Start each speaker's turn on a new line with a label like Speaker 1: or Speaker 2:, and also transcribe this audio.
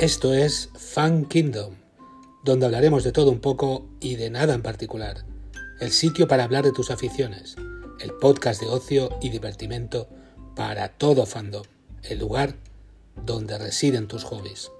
Speaker 1: Esto es Fan Kingdom, donde hablaremos de todo un poco y de nada en particular. El sitio para hablar de tus aficiones, el podcast de ocio y divertimento para todo fandom, el lugar donde residen tus hobbies.